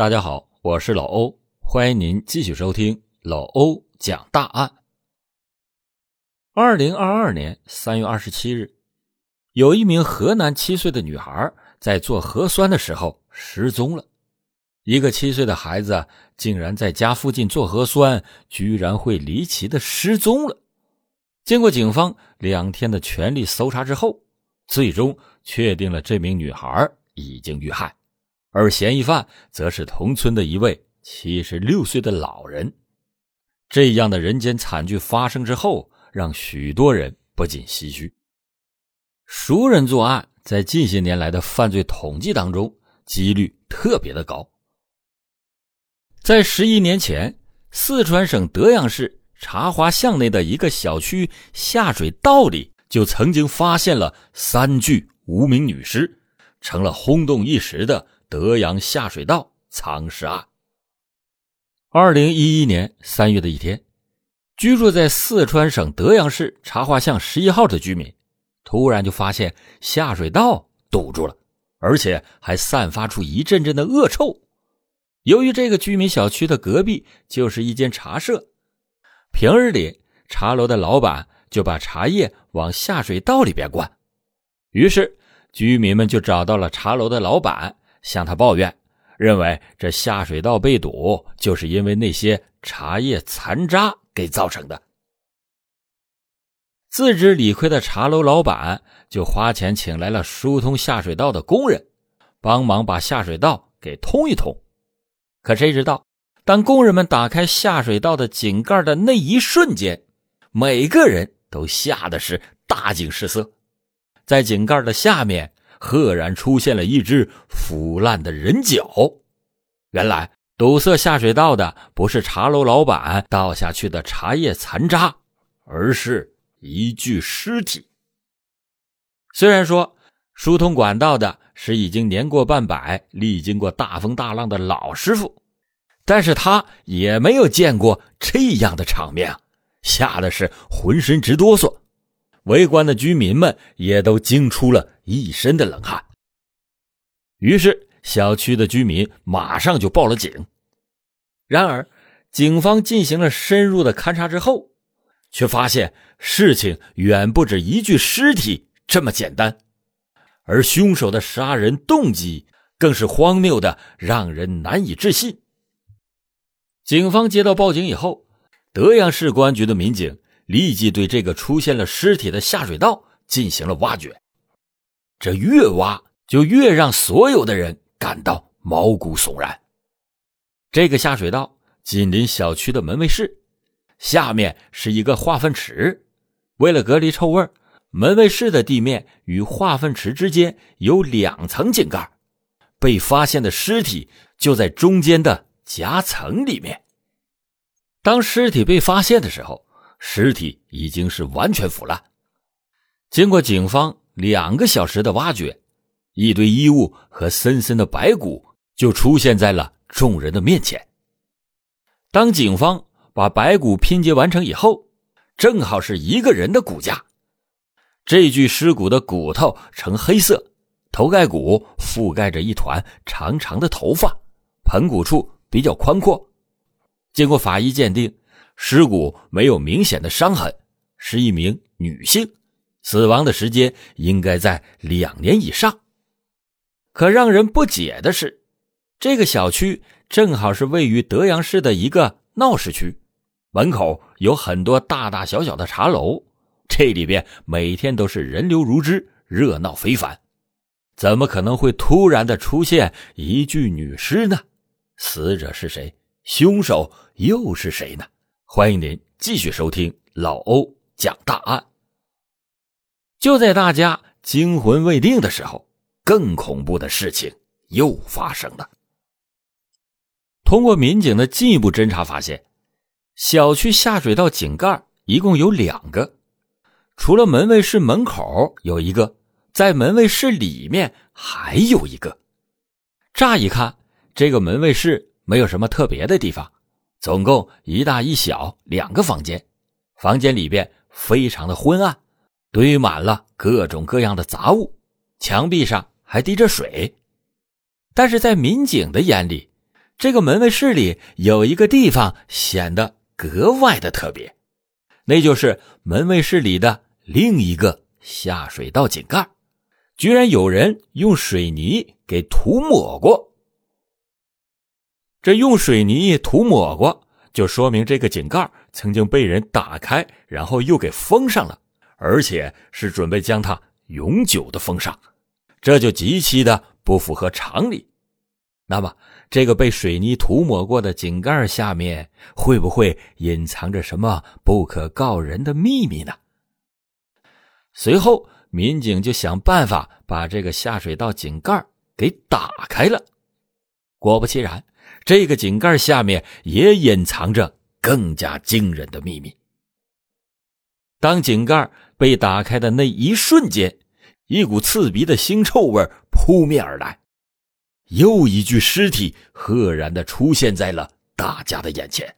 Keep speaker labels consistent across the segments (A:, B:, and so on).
A: 大家好，我是老欧，欢迎您继续收听老欧讲大案。二零二二年三月二十七日，有一名河南七岁的女孩在做核酸的时候失踪了。一个七岁的孩子竟然在家附近做核酸，居然会离奇的失踪了。经过警方两天的全力搜查之后，最终确定了这名女孩已经遇害。而嫌疑犯则是同村的一位七十六岁的老人。这样的人间惨剧发生之后，让许多人不禁唏嘘。熟人作案，在近些年来的犯罪统计当中，几率特别的高。在十一年前，四川省德阳市茶花巷内的一个小区下水道里，就曾经发现了三具无名女尸，成了轰动一时的。德阳下水道藏尸案。二零一一年三月的一天，居住在四川省德阳市茶花巷十一号的居民，突然就发现下水道堵住了，而且还散发出一阵阵的恶臭。由于这个居民小区的隔壁就是一间茶社，平日里茶楼的老板就把茶叶往下水道里边灌，于是居民们就找到了茶楼的老板。向他抱怨，认为这下水道被堵就是因为那些茶叶残渣给造成的。自知理亏的茶楼老板就花钱请来了疏通下水道的工人，帮忙把下水道给通一通。可谁知道，当工人们打开下水道的井盖的那一瞬间，每个人都吓得是大惊失色，在井盖的下面。赫然出现了一只腐烂的人脚，原来堵塞下水道的不是茶楼老板倒下去的茶叶残渣，而是一具尸体。虽然说疏通管道的是已经年过半百、历经过大风大浪的老师傅，但是他也没有见过这样的场面，吓得是浑身直哆嗦。围观的居民们也都惊出了一身的冷汗。于是，小区的居民马上就报了警。然而，警方进行了深入的勘查之后，却发现事情远不止一具尸体这么简单，而凶手的杀人动机更是荒谬的让人难以置信。警方接到报警以后，德阳市公安局的民警。立即对这个出现了尸体的下水道进行了挖掘，这越挖就越让所有的人感到毛骨悚然。这个下水道紧邻小区的门卫室，下面是一个化粪池。为了隔离臭味，门卫室的地面与化粪池之间有两层井盖，被发现的尸体就在中间的夹层里面。当尸体被发现的时候，尸体已经是完全腐烂。经过警方两个小时的挖掘，一堆衣物和森森的白骨就出现在了众人的面前。当警方把白骨拼接完成以后，正好是一个人的骨架。这具尸骨的骨头呈黑色，头盖骨覆盖着一团长长的头发，盆骨处比较宽阔。经过法医鉴定。尸骨没有明显的伤痕，是一名女性，死亡的时间应该在两年以上。可让人不解的是，这个小区正好是位于德阳市的一个闹市区，门口有很多大大小小的茶楼，这里边每天都是人流如织，热闹非凡，怎么可能会突然的出现一具女尸呢？死者是谁？凶手又是谁呢？欢迎您继续收听老欧讲大案。就在大家惊魂未定的时候，更恐怖的事情又发生了。通过民警的进一步侦查发现，小区下水道井盖一共有两个，除了门卫室门口有一个，在门卫室里面还有一个。乍一看，这个门卫室没有什么特别的地方。总共一大一小两个房间，房间里边非常的昏暗，堆满了各种各样的杂物，墙壁上还滴着水。但是在民警的眼里，这个门卫室里有一个地方显得格外的特别，那就是门卫室里的另一个下水道井盖，居然有人用水泥给涂抹过。这用水泥涂抹过，就说明这个井盖曾经被人打开，然后又给封上了，而且是准备将它永久的封上，这就极其的不符合常理。那么，这个被水泥涂抹过的井盖下面会不会隐藏着什么不可告人的秘密呢？随后，民警就想办法把这个下水道井盖给打开了。果不其然，这个井盖下面也隐藏着更加惊人的秘密。当井盖被打开的那一瞬间，一股刺鼻的腥臭味扑面而来。又一具尸体赫然的出现在了大家的眼前，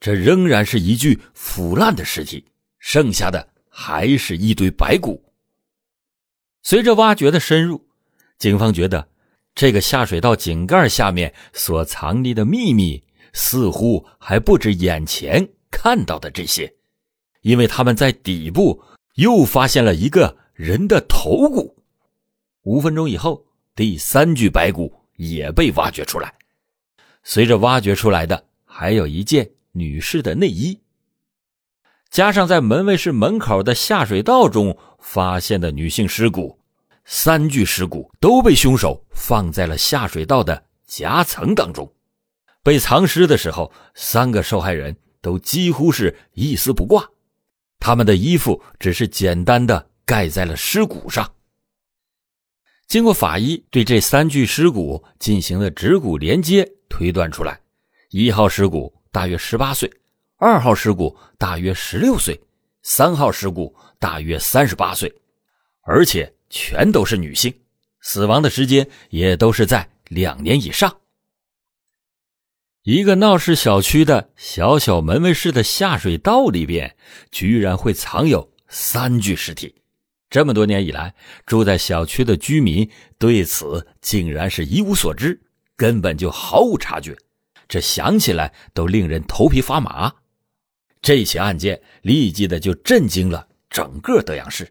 A: 这仍然是一具腐烂的尸体，剩下的还是一堆白骨。随着挖掘的深入，警方觉得这个下水道井盖下面所藏匿的秘密似乎还不止眼前看到的这些，因为他们在底部又发现了一个人的头骨。五分钟以后。第三具白骨也被挖掘出来，随着挖掘出来的还有一件女士的内衣，加上在门卫室门口的下水道中发现的女性尸骨，三具尸骨都被凶手放在了下水道的夹层当中。被藏尸的时候，三个受害人都几乎是一丝不挂，他们的衣服只是简单的盖在了尸骨上。经过法医对这三具尸骨进行了指骨连接，推断出来，一号尸骨大约十八岁，二号尸骨大约十六岁，三号尸骨大约三十八岁，而且全都是女性，死亡的时间也都是在两年以上。一个闹市小区的小小门卫室的下水道里边，居然会藏有三具尸体。这么多年以来，住在小区的居民对此竟然是一无所知，根本就毫无察觉。这想起来都令人头皮发麻。这起案件立即的就震惊了整个德阳市。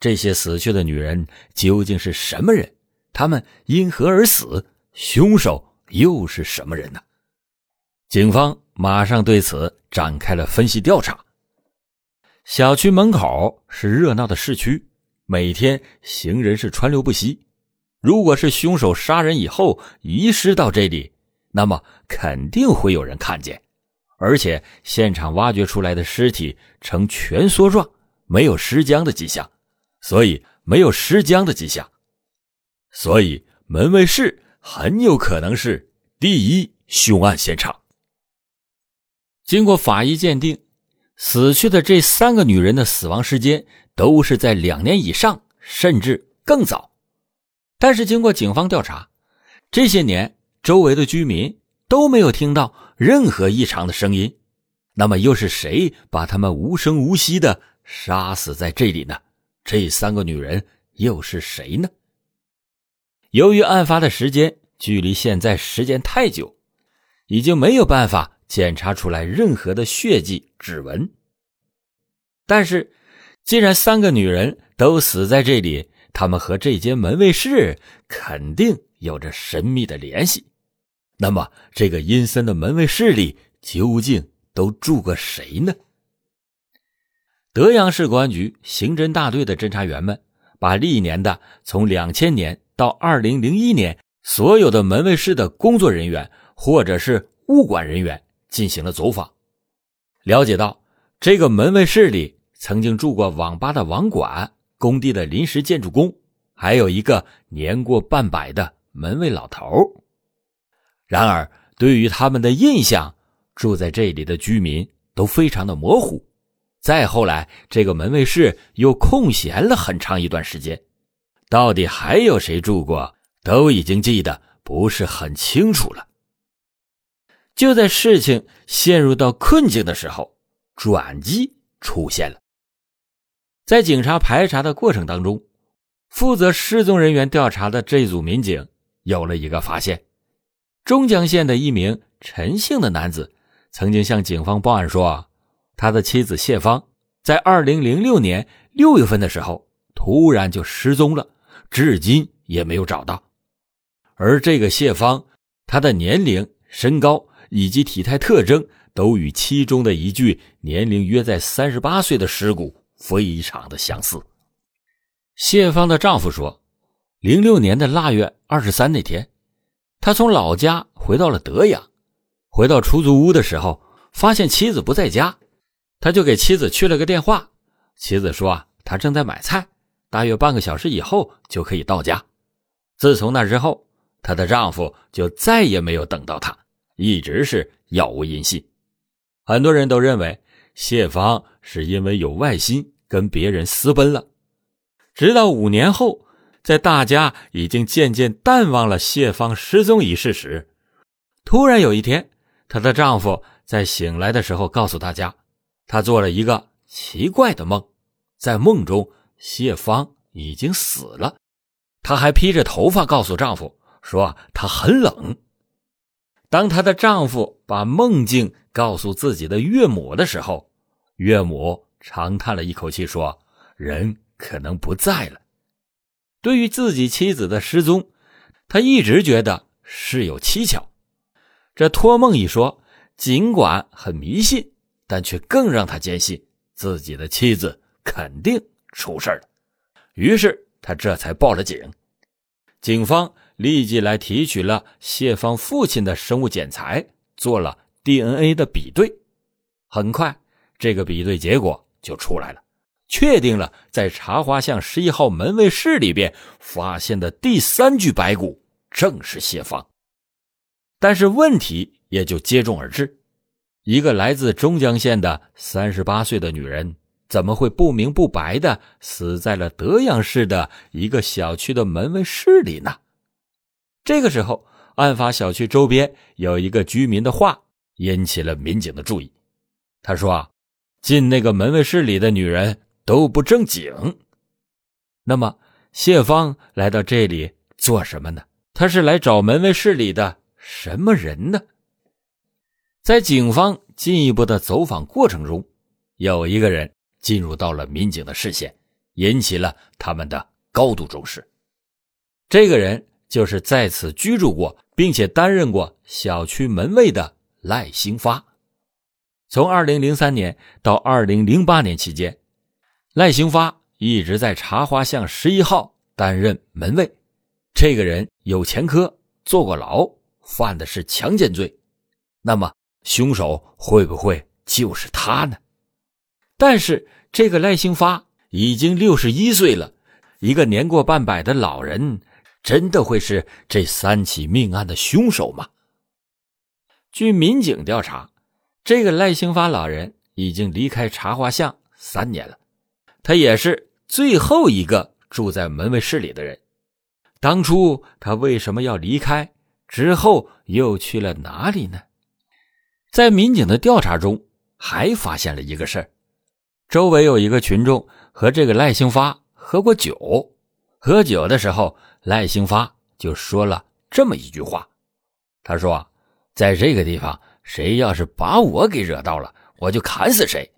A: 这些死去的女人究竟是什么人？她们因何而死？凶手又是什么人呢？警方马上对此展开了分析调查。小区门口是热闹的市区。每天行人是川流不息，如果是凶手杀人以后遗失到这里，那么肯定会有人看见。而且现场挖掘出来的尸体呈蜷缩状，没有尸僵的迹象，所以没有尸僵的迹象，所以门卫室很有可能是第一凶案现场。经过法医鉴定，死去的这三个女人的死亡时间。都是在两年以上，甚至更早。但是经过警方调查，这些年周围的居民都没有听到任何异常的声音。那么又是谁把他们无声无息的杀死在这里呢？这三个女人又是谁呢？由于案发的时间距离现在时间太久，已经没有办法检查出来任何的血迹、指纹。但是。既然三个女人都死在这里，她们和这间门卫室肯定有着神秘的联系。那么，这个阴森的门卫室里究竟都住过谁呢？德阳市公安局刑侦大队的侦查员们把历年的从两千年到二零零一年所有的门卫室的工作人员或者是物管人员进行了走访，了解到这个门卫室里。曾经住过网吧的网管、工地的临时建筑工，还有一个年过半百的门卫老头。然而，对于他们的印象，住在这里的居民都非常的模糊。再后来，这个门卫室又空闲了很长一段时间，到底还有谁住过，都已经记得不是很清楚了。就在事情陷入到困境的时候，转机出现了。在警察排查的过程当中，负责失踪人员调查的这组民警有了一个发现：中江县的一名陈姓的男子曾经向警方报案说，他的妻子谢芳在二零零六年六月份的时候突然就失踪了，至今也没有找到。而这个谢芳，她的年龄、身高以及体态特征都与其中的一具年龄约在三十八岁的尸骨非常的相似。谢芳的丈夫说，零六年的腊月二十三那天。他从老家回到了德阳，回到出租屋的时候，发现妻子不在家，他就给妻子去了个电话。妻子说：“啊，他正在买菜，大约半个小时以后就可以到家。”自从那之后，她的丈夫就再也没有等到她，一直是杳无音信。很多人都认为谢芳是因为有外心跟别人私奔了，直到五年后。在大家已经渐渐淡忘了谢芳失踪一事时，突然有一天，她的丈夫在醒来的时候告诉大家，他做了一个奇怪的梦，在梦中谢芳已经死了，她还披着头发告诉丈夫说她很冷。当她的丈夫把梦境告诉自己的岳母的时候，岳母长叹了一口气说：“人可能不在了。”对于自己妻子的失踪，他一直觉得事有蹊跷。这托梦一说，尽管很迷信，但却更让他坚信自己的妻子肯定出事了。于是他这才报了警。警方立即来提取了谢芳父亲的生物检材，做了 DNA 的比对。很快，这个比对结果就出来了。确定了，在茶花巷十一号门卫室里边发现的第三具白骨正是谢芳，但是问题也就接踵而至：一个来自中江县的三十八岁的女人，怎么会不明不白的死在了德阳市的一个小区的门卫室里呢？这个时候，案发小区周边有一个居民的话引起了民警的注意。他说：“啊，进那个门卫室里的女人。”都不正经。那么谢芳来到这里做什么呢？他是来找门卫室里的什么人呢？在警方进一步的走访过程中，有一个人进入到了民警的视线，引起了他们的高度重视。这个人就是在此居住过，并且担任过小区门卫的赖兴发。从二零零三年到二零零八年期间。赖兴发一直在茶花巷十一号担任门卫，这个人有前科，坐过牢，犯的是强奸罪。那么，凶手会不会就是他呢？但是，这个赖兴发已经六十一岁了，一个年过半百的老人，真的会是这三起命案的凶手吗？据民警调查，这个赖兴发老人已经离开茶花巷三年了。他也是最后一个住在门卫室里的人。当初他为什么要离开？之后又去了哪里呢？在民警的调查中，还发现了一个事儿：周围有一个群众和这个赖兴发喝过酒。喝酒的时候，赖兴发就说了这么一句话：“他说，在这个地方，谁要是把我给惹到了，我就砍死谁。”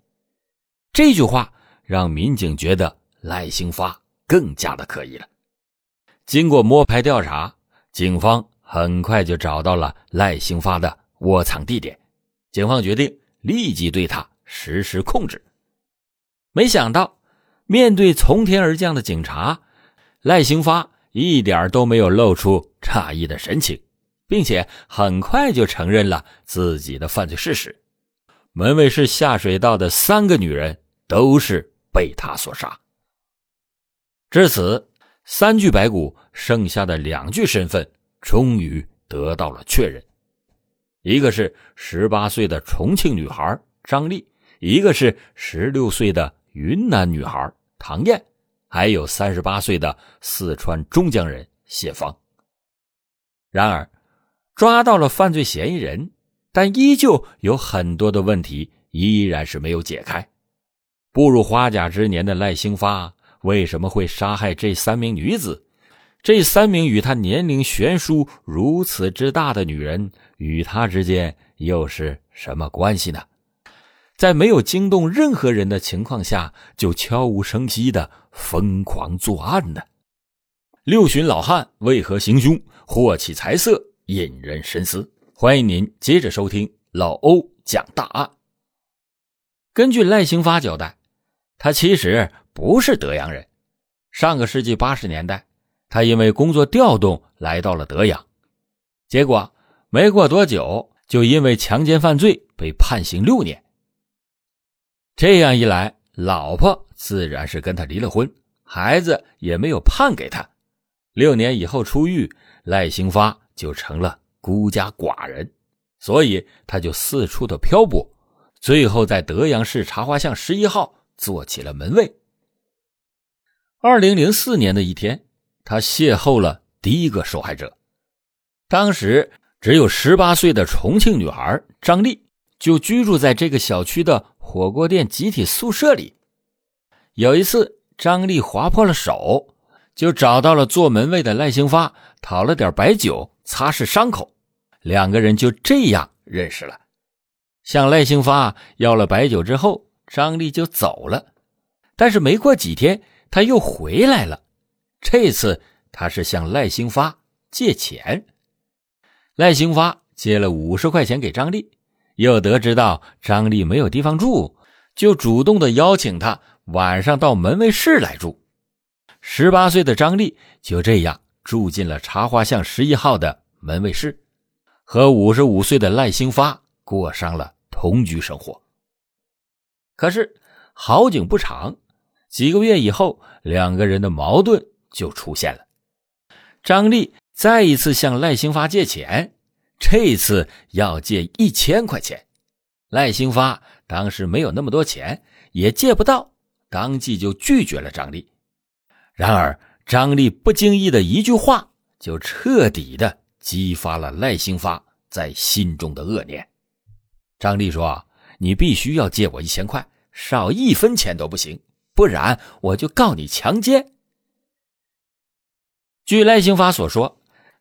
A: 这句话。让民警觉得赖兴发更加的可疑了。经过摸排调查，警方很快就找到了赖兴发的窝藏地点。警方决定立即对他实施控制。没想到，面对从天而降的警察，赖兴发一点都没有露出诧异的神情，并且很快就承认了自己的犯罪事实。门卫室下水道的三个女人都是。被他所杀。至此，三具白骨剩下的两具身份终于得到了确认：一个是十八岁的重庆女孩张丽，一个是十六岁的云南女孩唐艳，还有三十八岁的四川中江人谢芳。然而，抓到了犯罪嫌疑人，但依旧有很多的问题依然是没有解开。步入花甲之年的赖兴发为什么会杀害这三名女子？这三名与他年龄悬殊如此之大的女人，与他之间又是什么关系呢？在没有惊动任何人的情况下，就悄无声息的疯狂作案呢？六旬老汉为何行凶？祸起财色，引人深思。欢迎您接着收听老欧讲大案。根据赖兴发交代，他其实不是德阳人。上个世纪八十年代，他因为工作调动来到了德阳，结果没过多久，就因为强奸犯罪被判刑六年。这样一来，老婆自然是跟他离了婚，孩子也没有判给他。六年以后出狱，赖兴发就成了孤家寡人，所以他就四处的漂泊，最后在德阳市茶花巷十一号做起了门卫。二零零四年的一天，他邂逅了第一个受害者，当时只有十八岁的重庆女孩张丽，就居住在这个小区的。火锅店集体宿舍里，有一次，张丽划破了手，就找到了做门卫的赖兴发，讨了点白酒擦拭伤口。两个人就这样认识了。向赖兴发要了白酒之后，张丽就走了。但是没过几天，他又回来了。这次他是向赖兴发借钱，赖兴发借了五十块钱给张丽。又得知到张丽没有地方住，就主动的邀请他晚上到门卫室来住。十八岁的张丽就这样住进了茶花巷十一号的门卫室，和五十五岁的赖兴发过上了同居生活。可是好景不长，几个月以后，两个人的矛盾就出现了。张丽再一次向赖兴发借钱。这次要借一千块钱，赖兴发当时没有那么多钱，也借不到，当即就拒绝了张丽。然而，张丽不经意的一句话，就彻底的激发了赖兴发在心中的恶念。张丽说：“你必须要借我一千块，少一分钱都不行，不然我就告你强奸。”据赖兴发所说。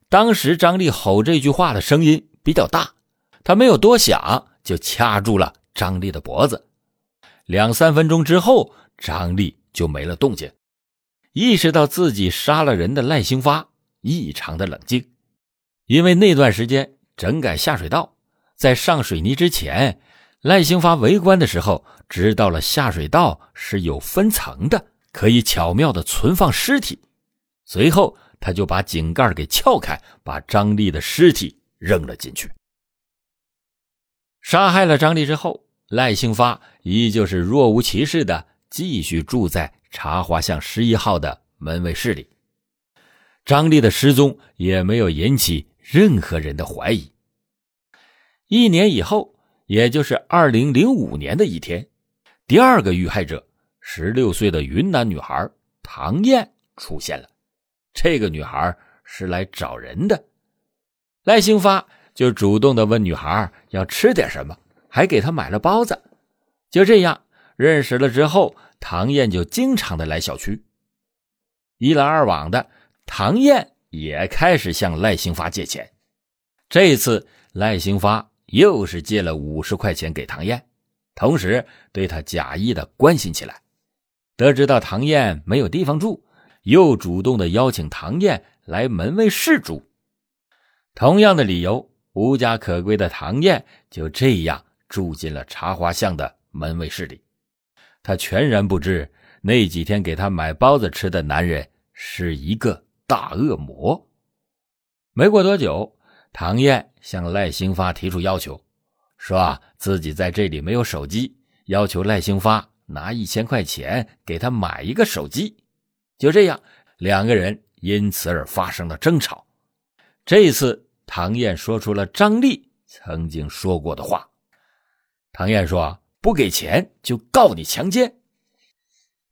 A: 当时张丽吼这句话的声音比较大，他没有多想，就掐住了张丽的脖子。两三分钟之后，张丽就没了动静。意识到自己杀了人的赖兴发异常的冷静，因为那段时间整改下水道，在上水泥之前，赖兴发围观的时候知道了下水道是有分层的，可以巧妙的存放尸体。随后。他就把井盖给撬开，把张丽的尸体扔了进去。杀害了张丽之后，赖兴发依旧是若无其事的继续住在茶花巷十一号的门卫室里。张丽的失踪也没有引起任何人的怀疑。一年以后，也就是二零零五年的一天，第二个遇害者，十六岁的云南女孩唐艳出现了。这个女孩是来找人的，赖兴发就主动的问女孩要吃点什么，还给她买了包子。就这样认识了之后，唐燕就经常的来小区。一来二往的，唐燕也开始向赖兴发借钱。这次赖兴发又是借了五十块钱给唐燕，同时对他假意的关心起来。得知到唐燕没有地方住。又主动的邀请唐燕来门卫室住，同样的理由，无家可归的唐燕就这样住进了茶花巷的门卫室里。他全然不知那几天给他买包子吃的男人是一个大恶魔。没过多久，唐燕向赖兴发提出要求，说啊自己在这里没有手机，要求赖兴发拿一千块钱给他买一个手机。就这样，两个人因此而发生了争吵。这次，唐燕说出了张丽曾经说过的话。唐燕说：“不给钱就告你强奸。”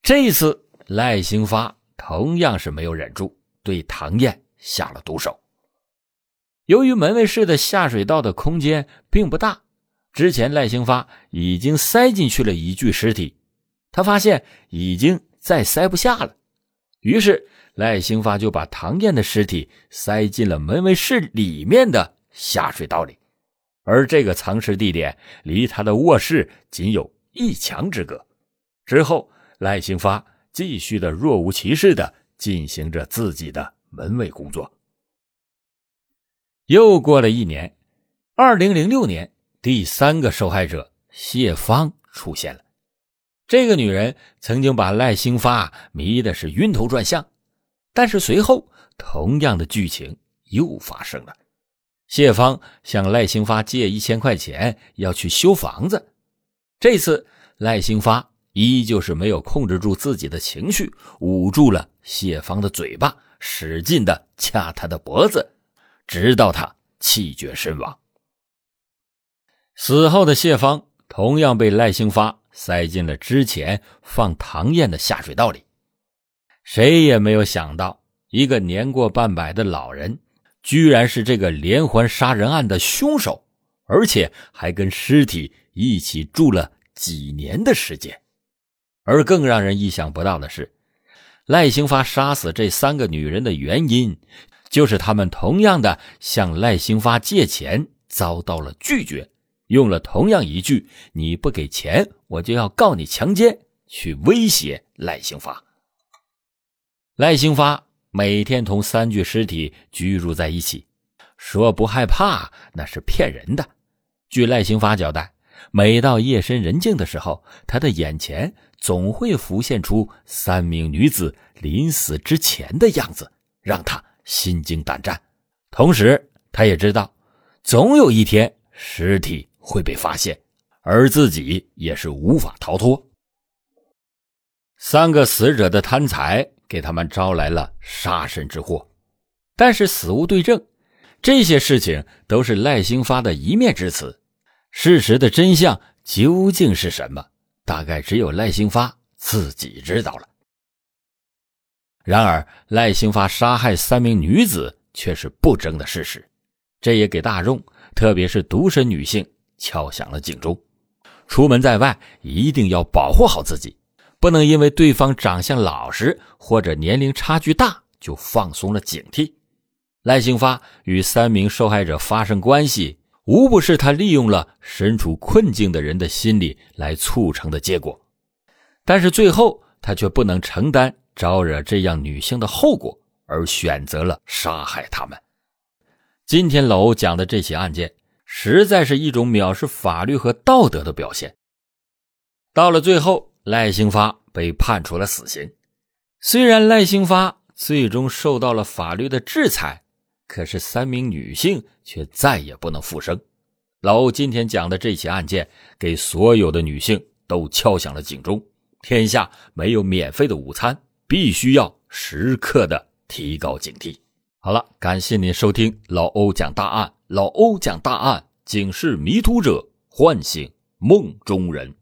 A: 这次，赖兴发同样是没有忍住，对唐燕下了毒手。由于门卫室的下水道的空间并不大，之前赖兴发已经塞进去了一具尸体，他发现已经再塞不下了。于是，赖兴发就把唐燕的尸体塞进了门卫室里面的下水道里，而这个藏尸地点离他的卧室仅有一墙之隔。之后，赖兴发继续的若无其事的进行着自己的门卫工作。又过了一年，二零零六年，第三个受害者谢芳出现了。这个女人曾经把赖兴发迷的是晕头转向。但是随后，同样的剧情又发生了。谢芳向赖兴发借一千块钱，要去修房子。这次赖兴发依旧是没有控制住自己的情绪，捂住了谢芳的嘴巴，使劲的掐她的脖子，直到他气绝身亡。死后的谢芳同样被赖兴发塞进了之前放唐燕的下水道里。谁也没有想到，一个年过半百的老人，居然是这个连环杀人案的凶手，而且还跟尸体一起住了几年的时间。而更让人意想不到的是，赖兴发杀死这三个女人的原因，就是他们同样的向赖兴发借钱遭到了拒绝，用了同样一句“你不给钱，我就要告你强奸”去威胁赖兴发。赖兴发每天同三具尸体居住在一起，说不害怕那是骗人的。据赖兴发交代，每到夜深人静的时候，他的眼前总会浮现出三名女子临死之前的样子，让他心惊胆战。同时，他也知道，总有一天尸体会被发现，而自己也是无法逃脱。三个死者的贪财。给他们招来了杀身之祸，但是死无对证，这些事情都是赖兴发的一面之词。事实的真相究竟是什么？大概只有赖兴发自己知道了。然而，赖兴发杀害三名女子却是不争的事实，这也给大众，特别是独身女性敲响了警钟。出门在外，一定要保护好自己。不能因为对方长相老实或者年龄差距大就放松了警惕。赖兴发与三名受害者发生关系，无不是他利用了身处困境的人的心理来促成的结果。但是最后他却不能承担招惹这样女性的后果，而选择了杀害他们。今天老欧讲的这起案件，实在是一种藐视法律和道德的表现。到了最后。赖兴发被判处了死刑，虽然赖兴发最终受到了法律的制裁，可是三名女性却再也不能复生。老欧今天讲的这起案件，给所有的女性都敲响了警钟：天下没有免费的午餐，必须要时刻的提高警惕。好了，感谢您收听老欧讲大案，老欧讲大案，警示迷途者，唤醒梦中人。